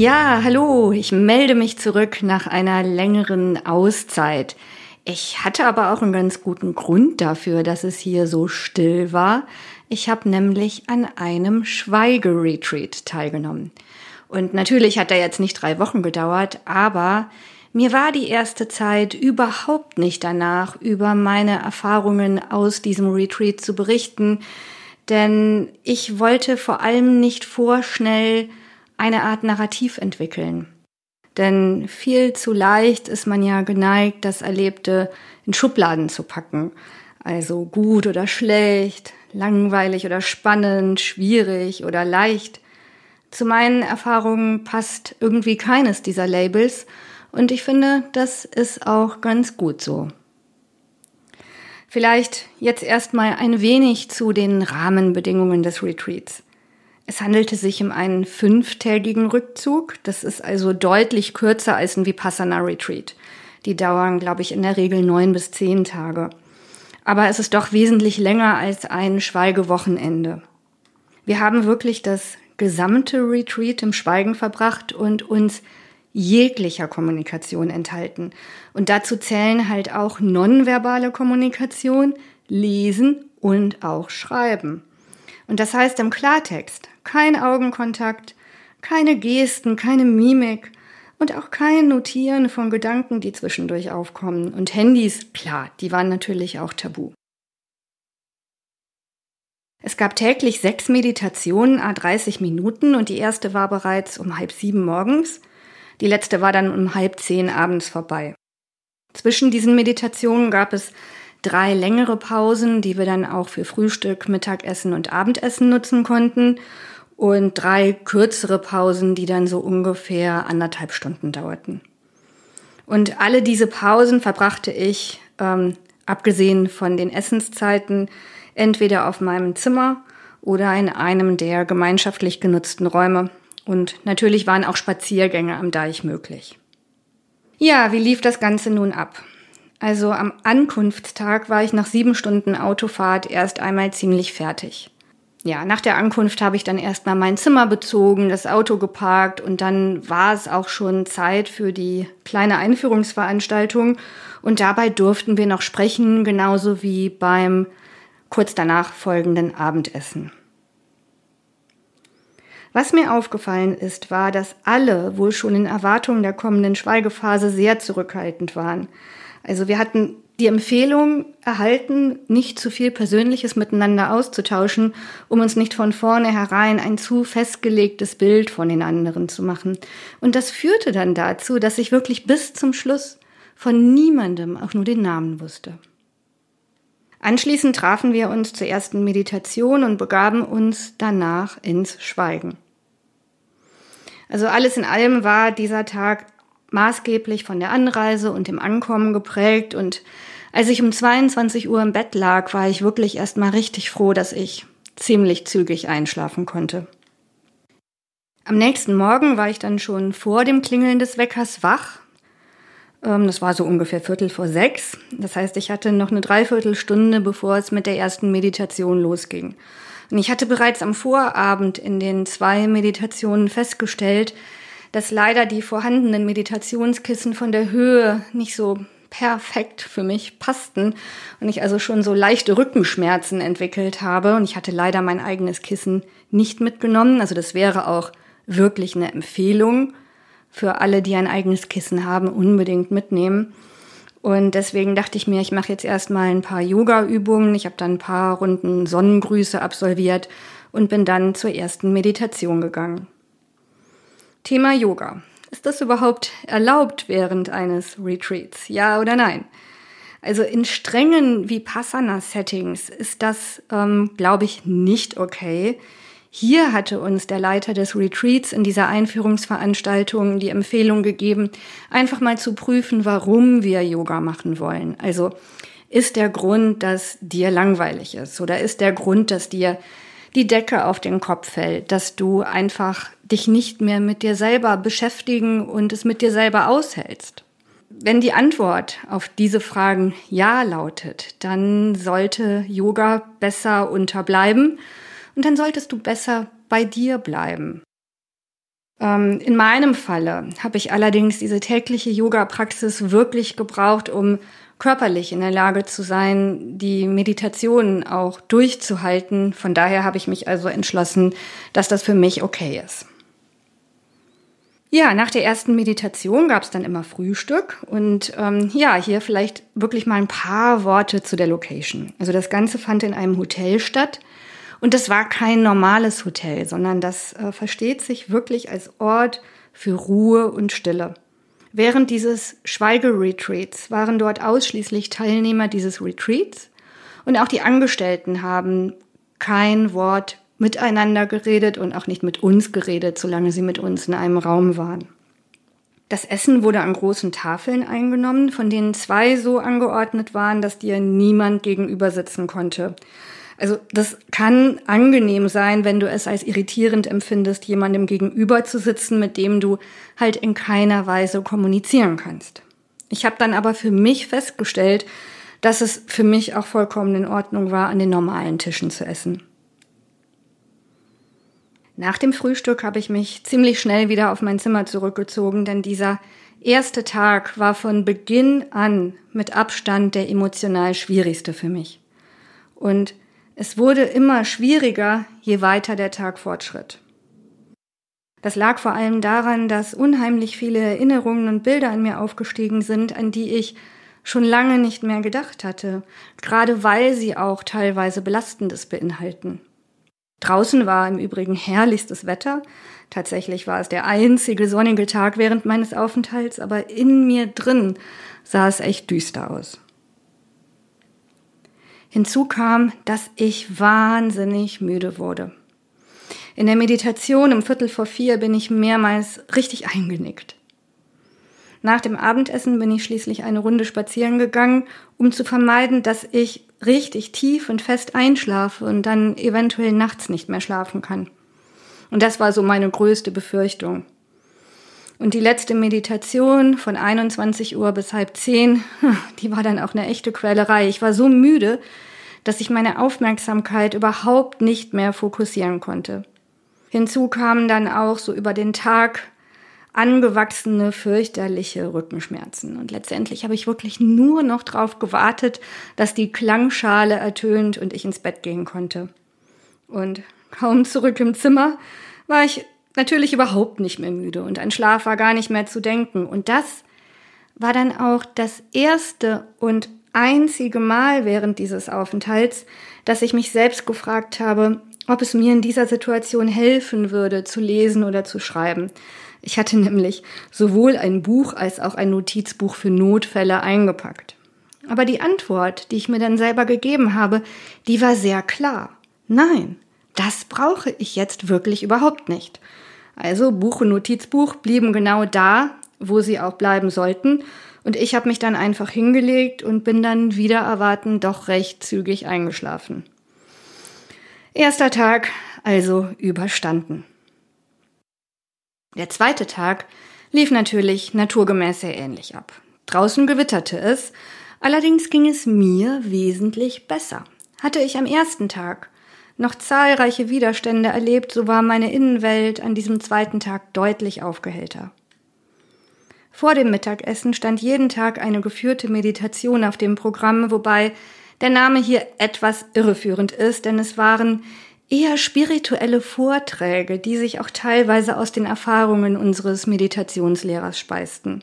Ja, hallo, ich melde mich zurück nach einer längeren Auszeit. Ich hatte aber auch einen ganz guten Grund dafür, dass es hier so still war. Ich habe nämlich an einem Schweigeretreat teilgenommen. Und natürlich hat er jetzt nicht drei Wochen gedauert, aber mir war die erste Zeit überhaupt nicht danach, über meine Erfahrungen aus diesem Retreat zu berichten, denn ich wollte vor allem nicht vorschnell eine Art Narrativ entwickeln. Denn viel zu leicht ist man ja geneigt, das Erlebte in Schubladen zu packen. Also gut oder schlecht, langweilig oder spannend, schwierig oder leicht. Zu meinen Erfahrungen passt irgendwie keines dieser Labels und ich finde, das ist auch ganz gut so. Vielleicht jetzt erstmal ein wenig zu den Rahmenbedingungen des Retreats. Es handelte sich um einen fünftägigen Rückzug. Das ist also deutlich kürzer als ein Vipassana Retreat. Die dauern, glaube ich, in der Regel neun bis zehn Tage. Aber es ist doch wesentlich länger als ein Schweigewochenende. Wir haben wirklich das gesamte Retreat im Schweigen verbracht und uns jeglicher Kommunikation enthalten. Und dazu zählen halt auch nonverbale Kommunikation, Lesen und auch Schreiben. Und das heißt im Klartext, kein Augenkontakt, keine Gesten, keine Mimik und auch kein Notieren von Gedanken, die zwischendurch aufkommen. Und Handys, klar, die waren natürlich auch tabu. Es gab täglich sechs Meditationen, a 30 Minuten und die erste war bereits um halb sieben morgens. Die letzte war dann um halb zehn abends vorbei. Zwischen diesen Meditationen gab es drei längere Pausen, die wir dann auch für Frühstück, Mittagessen und Abendessen nutzen konnten und drei kürzere Pausen, die dann so ungefähr anderthalb Stunden dauerten. Und alle diese Pausen verbrachte ich, ähm, abgesehen von den Essenszeiten, entweder auf meinem Zimmer oder in einem der gemeinschaftlich genutzten Räume. Und natürlich waren auch Spaziergänge am Deich möglich. Ja, wie lief das Ganze nun ab? Also am Ankunftstag war ich nach sieben Stunden Autofahrt erst einmal ziemlich fertig. Ja, nach der Ankunft habe ich dann erstmal mein Zimmer bezogen, das Auto geparkt und dann war es auch schon Zeit für die kleine Einführungsveranstaltung und dabei durften wir noch sprechen, genauso wie beim kurz danach folgenden Abendessen. Was mir aufgefallen ist, war, dass alle wohl schon in Erwartung der kommenden Schweigephase sehr zurückhaltend waren. Also wir hatten die Empfehlung erhalten, nicht zu viel Persönliches miteinander auszutauschen, um uns nicht von vornherein ein zu festgelegtes Bild von den anderen zu machen. Und das führte dann dazu, dass ich wirklich bis zum Schluss von niemandem auch nur den Namen wusste. Anschließend trafen wir uns zur ersten Meditation und begaben uns danach ins Schweigen. Also alles in allem war dieser Tag maßgeblich von der Anreise und dem Ankommen geprägt und als ich um 22 Uhr im Bett lag, war ich wirklich erstmal richtig froh, dass ich ziemlich zügig einschlafen konnte. Am nächsten Morgen war ich dann schon vor dem Klingeln des Weckers wach. Ähm, das war so ungefähr Viertel vor sechs. Das heißt, ich hatte noch eine Dreiviertelstunde, bevor es mit der ersten Meditation losging. Und ich hatte bereits am Vorabend in den zwei Meditationen festgestellt, dass leider die vorhandenen Meditationskissen von der Höhe nicht so perfekt für mich passten und ich also schon so leichte Rückenschmerzen entwickelt habe und ich hatte leider mein eigenes Kissen nicht mitgenommen. Also das wäre auch wirklich eine Empfehlung für alle, die ein eigenes Kissen haben, unbedingt mitnehmen. Und deswegen dachte ich mir, ich mache jetzt erstmal ein paar Yoga-Übungen. Ich habe dann ein paar Runden Sonnengrüße absolviert und bin dann zur ersten Meditation gegangen. Thema Yoga. Ist das überhaupt erlaubt während eines Retreats? Ja oder nein? Also in strengen Vipassana-Settings ist das, ähm, glaube ich, nicht okay. Hier hatte uns der Leiter des Retreats in dieser Einführungsveranstaltung die Empfehlung gegeben, einfach mal zu prüfen, warum wir Yoga machen wollen. Also ist der Grund, dass dir langweilig ist oder ist der Grund, dass dir die Decke auf den Kopf fällt, dass du einfach dich nicht mehr mit dir selber beschäftigen und es mit dir selber aushältst. Wenn die Antwort auf diese Fragen Ja lautet, dann sollte Yoga besser unterbleiben und dann solltest du besser bei dir bleiben. Ähm, in meinem Falle habe ich allerdings diese tägliche Yoga-Praxis wirklich gebraucht, um körperlich in der Lage zu sein, die Meditation auch durchzuhalten. Von daher habe ich mich also entschlossen, dass das für mich okay ist. Ja, nach der ersten Meditation gab es dann immer Frühstück und ähm, ja, hier vielleicht wirklich mal ein paar Worte zu der Location. Also das Ganze fand in einem Hotel statt und das war kein normales Hotel, sondern das äh, versteht sich wirklich als Ort für Ruhe und Stille. Während dieses Schweigeretreats waren dort ausschließlich Teilnehmer dieses Retreats und auch die Angestellten haben kein Wort miteinander geredet und auch nicht mit uns geredet, solange sie mit uns in einem Raum waren. Das Essen wurde an großen Tafeln eingenommen, von denen zwei so angeordnet waren, dass dir niemand gegenüber sitzen konnte. Also das kann angenehm sein, wenn du es als irritierend empfindest, jemandem gegenüber zu sitzen, mit dem du halt in keiner Weise kommunizieren kannst. Ich habe dann aber für mich festgestellt, dass es für mich auch vollkommen in Ordnung war, an den normalen Tischen zu essen. Nach dem Frühstück habe ich mich ziemlich schnell wieder auf mein Zimmer zurückgezogen, denn dieser erste Tag war von Beginn an mit Abstand der emotional schwierigste für mich. Und es wurde immer schwieriger, je weiter der Tag fortschritt. Das lag vor allem daran, dass unheimlich viele Erinnerungen und Bilder an mir aufgestiegen sind, an die ich schon lange nicht mehr gedacht hatte, gerade weil sie auch teilweise Belastendes beinhalten. Draußen war im Übrigen herrlichstes Wetter. Tatsächlich war es der einzige sonnige Tag während meines Aufenthalts, aber in mir drin sah es echt düster aus. Hinzu kam, dass ich wahnsinnig müde wurde. In der Meditation um Viertel vor vier bin ich mehrmals richtig eingenickt. Nach dem Abendessen bin ich schließlich eine Runde spazieren gegangen, um zu vermeiden, dass ich richtig tief und fest einschlafe und dann eventuell nachts nicht mehr schlafen kann. Und das war so meine größte Befürchtung. Und die letzte Meditation von 21 Uhr bis halb zehn, die war dann auch eine echte Quälerei. Ich war so müde, dass ich meine Aufmerksamkeit überhaupt nicht mehr fokussieren konnte. Hinzu kamen dann auch so über den Tag angewachsene, fürchterliche Rückenschmerzen. Und letztendlich habe ich wirklich nur noch darauf gewartet, dass die Klangschale ertönt und ich ins Bett gehen konnte. Und kaum zurück im Zimmer war ich natürlich überhaupt nicht mehr müde und an Schlaf war gar nicht mehr zu denken. Und das war dann auch das erste und einzige Mal während dieses Aufenthalts, dass ich mich selbst gefragt habe, ob es mir in dieser Situation helfen würde, zu lesen oder zu schreiben. Ich hatte nämlich sowohl ein Buch als auch ein Notizbuch für Notfälle eingepackt. Aber die Antwort, die ich mir dann selber gegeben habe, die war sehr klar. Nein, das brauche ich jetzt wirklich überhaupt nicht. Also Buch und Notizbuch blieben genau da, wo sie auch bleiben sollten. Und ich habe mich dann einfach hingelegt und bin dann wieder erwarten doch recht zügig eingeschlafen. Erster Tag also überstanden. Der zweite Tag lief natürlich naturgemäß sehr ähnlich ab. Draußen gewitterte es, allerdings ging es mir wesentlich besser. Hatte ich am ersten Tag noch zahlreiche Widerstände erlebt, so war meine Innenwelt an diesem zweiten Tag deutlich aufgehellter. Vor dem Mittagessen stand jeden Tag eine geführte Meditation auf dem Programm, wobei der Name hier etwas irreführend ist, denn es waren eher spirituelle Vorträge, die sich auch teilweise aus den Erfahrungen unseres Meditationslehrers speisten.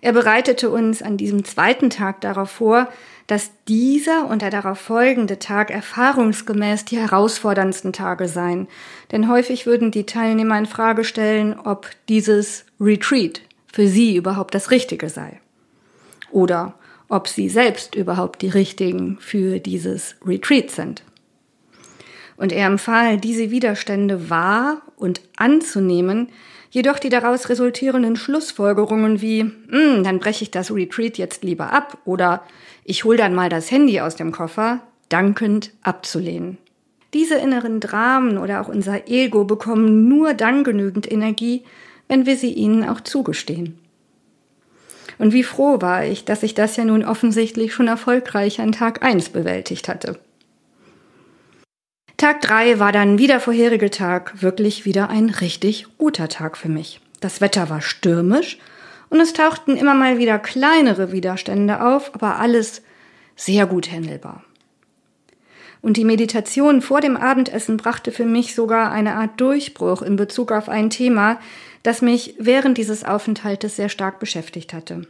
Er bereitete uns an diesem zweiten Tag darauf vor, dass dieser und der darauf folgende Tag erfahrungsgemäß die herausforderndsten Tage seien, denn häufig würden die Teilnehmer in Frage stellen, ob dieses Retreat für sie überhaupt das Richtige sei. Oder ob sie selbst überhaupt die Richtigen für dieses Retreat sind. Und er empfahl, diese Widerstände wahr und anzunehmen, jedoch die daraus resultierenden Schlussfolgerungen wie, hm, dann breche ich das Retreat jetzt lieber ab oder ich hol dann mal das Handy aus dem Koffer, dankend abzulehnen. Diese inneren Dramen oder auch unser Ego bekommen nur dann genügend Energie, wenn wir sie ihnen auch zugestehen. Und wie froh war ich, dass ich das ja nun offensichtlich schon erfolgreich an Tag eins bewältigt hatte. Tag drei war dann wie der vorherige Tag wirklich wieder ein richtig guter Tag für mich. Das Wetter war stürmisch und es tauchten immer mal wieder kleinere Widerstände auf, aber alles sehr gut händelbar. Und die Meditation vor dem Abendessen brachte für mich sogar eine Art Durchbruch in Bezug auf ein Thema, das mich während dieses Aufenthaltes sehr stark beschäftigt hatte.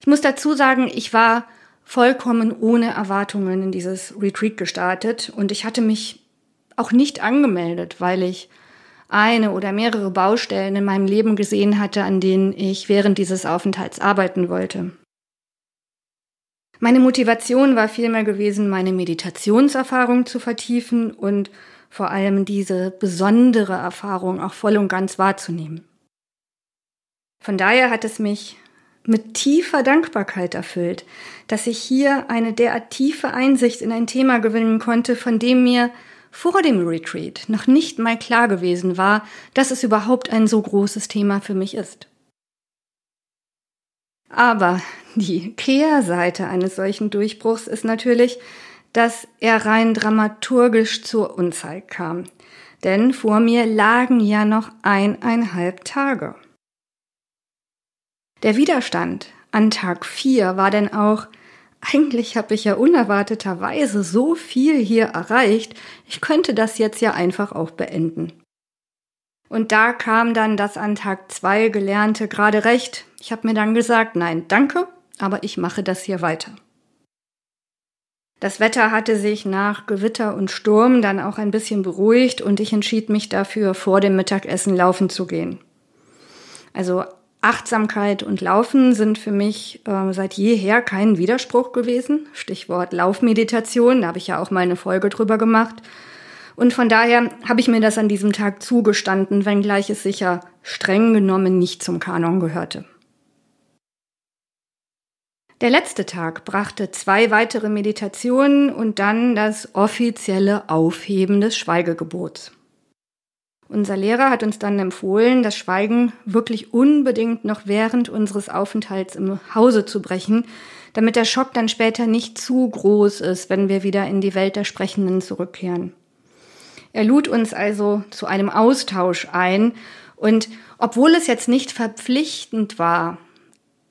Ich muss dazu sagen, ich war vollkommen ohne Erwartungen in dieses Retreat gestartet und ich hatte mich auch nicht angemeldet, weil ich eine oder mehrere Baustellen in meinem Leben gesehen hatte, an denen ich während dieses Aufenthalts arbeiten wollte. Meine Motivation war vielmehr gewesen, meine Meditationserfahrung zu vertiefen und vor allem diese besondere Erfahrung auch voll und ganz wahrzunehmen. Von daher hat es mich mit tiefer Dankbarkeit erfüllt, dass ich hier eine derart tiefe Einsicht in ein Thema gewinnen konnte, von dem mir vor dem Retreat noch nicht mal klar gewesen war, dass es überhaupt ein so großes Thema für mich ist. Aber die Kehrseite eines solchen Durchbruchs ist natürlich, dass er rein dramaturgisch zur Unzeit kam. Denn vor mir lagen ja noch eineinhalb Tage. Der Widerstand an Tag 4 war denn auch, eigentlich habe ich ja unerwarteterweise so viel hier erreicht, ich könnte das jetzt ja einfach auch beenden. Und da kam dann das an Tag 2 gelernte gerade recht. Ich habe mir dann gesagt, nein, danke, aber ich mache das hier weiter. Das Wetter hatte sich nach Gewitter und Sturm dann auch ein bisschen beruhigt und ich entschied mich dafür, vor dem Mittagessen laufen zu gehen. Also Achtsamkeit und Laufen sind für mich äh, seit jeher kein Widerspruch gewesen. Stichwort Laufmeditation, da habe ich ja auch mal eine Folge drüber gemacht. Und von daher habe ich mir das an diesem Tag zugestanden, wenngleich es sicher streng genommen nicht zum Kanon gehörte. Der letzte Tag brachte zwei weitere Meditationen und dann das offizielle Aufheben des Schweigegebots. Unser Lehrer hat uns dann empfohlen, das Schweigen wirklich unbedingt noch während unseres Aufenthalts im Hause zu brechen, damit der Schock dann später nicht zu groß ist, wenn wir wieder in die Welt der Sprechenden zurückkehren. Er lud uns also zu einem Austausch ein und obwohl es jetzt nicht verpflichtend war,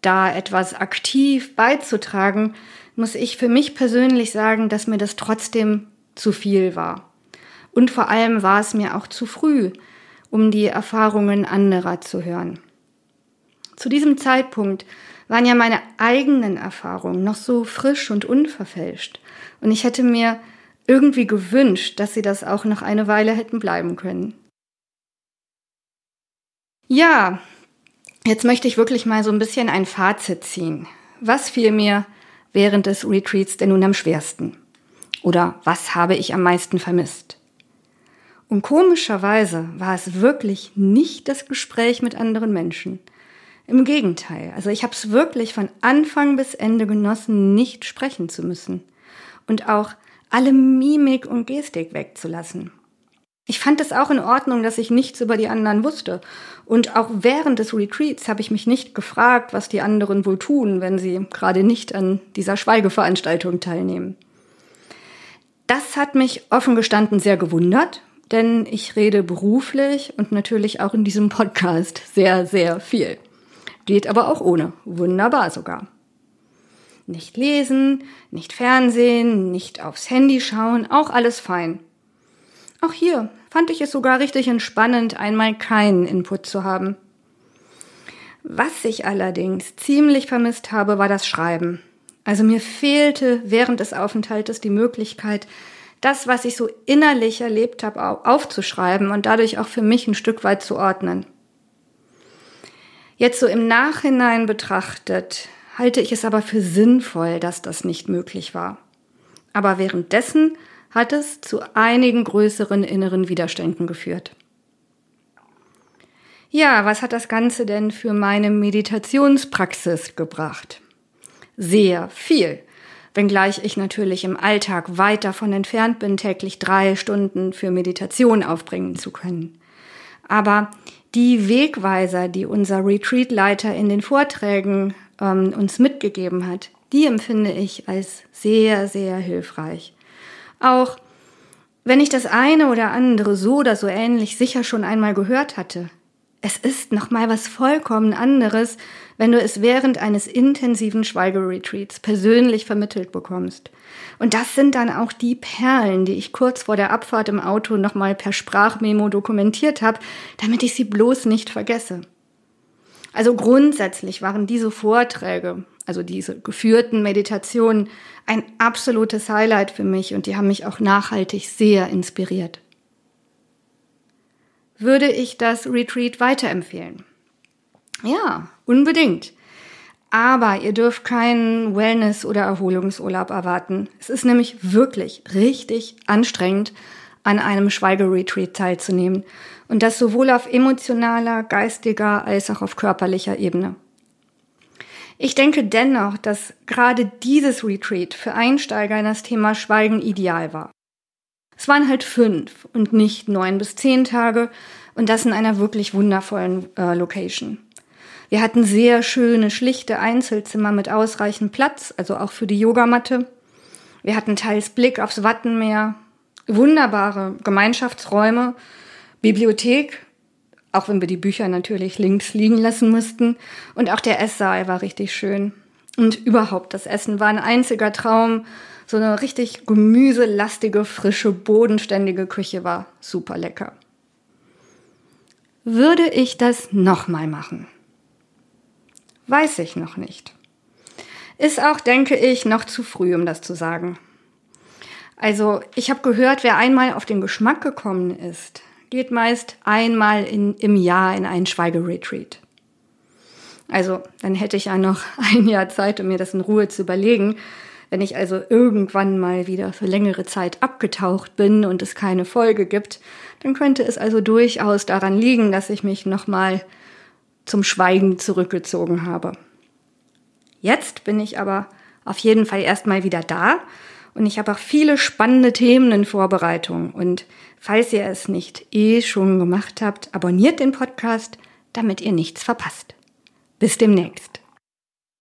da etwas aktiv beizutragen, muss ich für mich persönlich sagen, dass mir das trotzdem zu viel war. Und vor allem war es mir auch zu früh, um die Erfahrungen anderer zu hören. Zu diesem Zeitpunkt waren ja meine eigenen Erfahrungen noch so frisch und unverfälscht. Und ich hätte mir irgendwie gewünscht, dass sie das auch noch eine Weile hätten bleiben können. Ja, jetzt möchte ich wirklich mal so ein bisschen ein Fazit ziehen. Was fiel mir während des Retreats denn nun am schwersten? Oder was habe ich am meisten vermisst? Und komischerweise war es wirklich nicht das Gespräch mit anderen Menschen. Im Gegenteil, also ich habe es wirklich von Anfang bis Ende genossen, nicht sprechen zu müssen und auch alle Mimik und Gestik wegzulassen. Ich fand es auch in Ordnung, dass ich nichts über die anderen wusste. Und auch während des Retreats habe ich mich nicht gefragt, was die anderen wohl tun, wenn sie gerade nicht an dieser Schweigeveranstaltung teilnehmen. Das hat mich offen gestanden sehr gewundert, denn ich rede beruflich und natürlich auch in diesem Podcast sehr, sehr viel. Geht aber auch ohne. Wunderbar sogar. Nicht lesen, nicht Fernsehen, nicht aufs Handy schauen, auch alles fein. Auch hier fand ich es sogar richtig entspannend, einmal keinen Input zu haben. Was ich allerdings ziemlich vermisst habe, war das Schreiben. Also mir fehlte während des Aufenthaltes die Möglichkeit, das, was ich so innerlich erlebt habe, aufzuschreiben und dadurch auch für mich ein Stück weit zu ordnen. Jetzt so im Nachhinein betrachtet, halte ich es aber für sinnvoll, dass das nicht möglich war. Aber währenddessen hat es zu einigen größeren inneren Widerständen geführt. Ja, was hat das Ganze denn für meine Meditationspraxis gebracht? Sehr viel wenngleich ich natürlich im Alltag weit davon entfernt bin, täglich drei Stunden für Meditation aufbringen zu können. Aber die Wegweiser, die unser Retreatleiter in den Vorträgen ähm, uns mitgegeben hat, die empfinde ich als sehr, sehr hilfreich. Auch wenn ich das eine oder andere so oder so ähnlich sicher schon einmal gehört hatte, es ist noch mal was vollkommen anderes, wenn du es während eines intensiven Schweigeretreats persönlich vermittelt bekommst. Und das sind dann auch die Perlen, die ich kurz vor der Abfahrt im Auto noch mal per Sprachmemo dokumentiert habe, damit ich sie bloß nicht vergesse. Also grundsätzlich waren diese Vorträge, also diese geführten Meditationen, ein absolutes Highlight für mich und die haben mich auch nachhaltig sehr inspiriert würde ich das Retreat weiterempfehlen. Ja, unbedingt. Aber ihr dürft keinen Wellness- oder Erholungsurlaub erwarten. Es ist nämlich wirklich richtig anstrengend, an einem Schweigeretreat teilzunehmen. Und das sowohl auf emotionaler, geistiger als auch auf körperlicher Ebene. Ich denke dennoch, dass gerade dieses Retreat für Einsteiger in das Thema Schweigen ideal war. Es waren halt fünf und nicht neun bis zehn Tage und das in einer wirklich wundervollen äh, Location. Wir hatten sehr schöne, schlichte Einzelzimmer mit ausreichend Platz, also auch für die Yogamatte. Wir hatten teils Blick aufs Wattenmeer, wunderbare Gemeinschaftsräume, Bibliothek, auch wenn wir die Bücher natürlich links liegen lassen mussten. Und auch der Esssaal war richtig schön. Und überhaupt, das Essen war ein einziger Traum so eine richtig gemüselastige, frische, bodenständige Küche war super lecker. Würde ich das nochmal machen? Weiß ich noch nicht. Ist auch, denke ich, noch zu früh, um das zu sagen. Also, ich habe gehört, wer einmal auf den Geschmack gekommen ist, geht meist einmal in, im Jahr in einen Schweigeretreat. Also, dann hätte ich ja noch ein Jahr Zeit, um mir das in Ruhe zu überlegen. Wenn ich also irgendwann mal wieder für längere Zeit abgetaucht bin und es keine Folge gibt, dann könnte es also durchaus daran liegen, dass ich mich nochmal zum Schweigen zurückgezogen habe. Jetzt bin ich aber auf jeden Fall erstmal wieder da und ich habe auch viele spannende Themen in Vorbereitung. Und falls ihr es nicht eh schon gemacht habt, abonniert den Podcast, damit ihr nichts verpasst. Bis demnächst.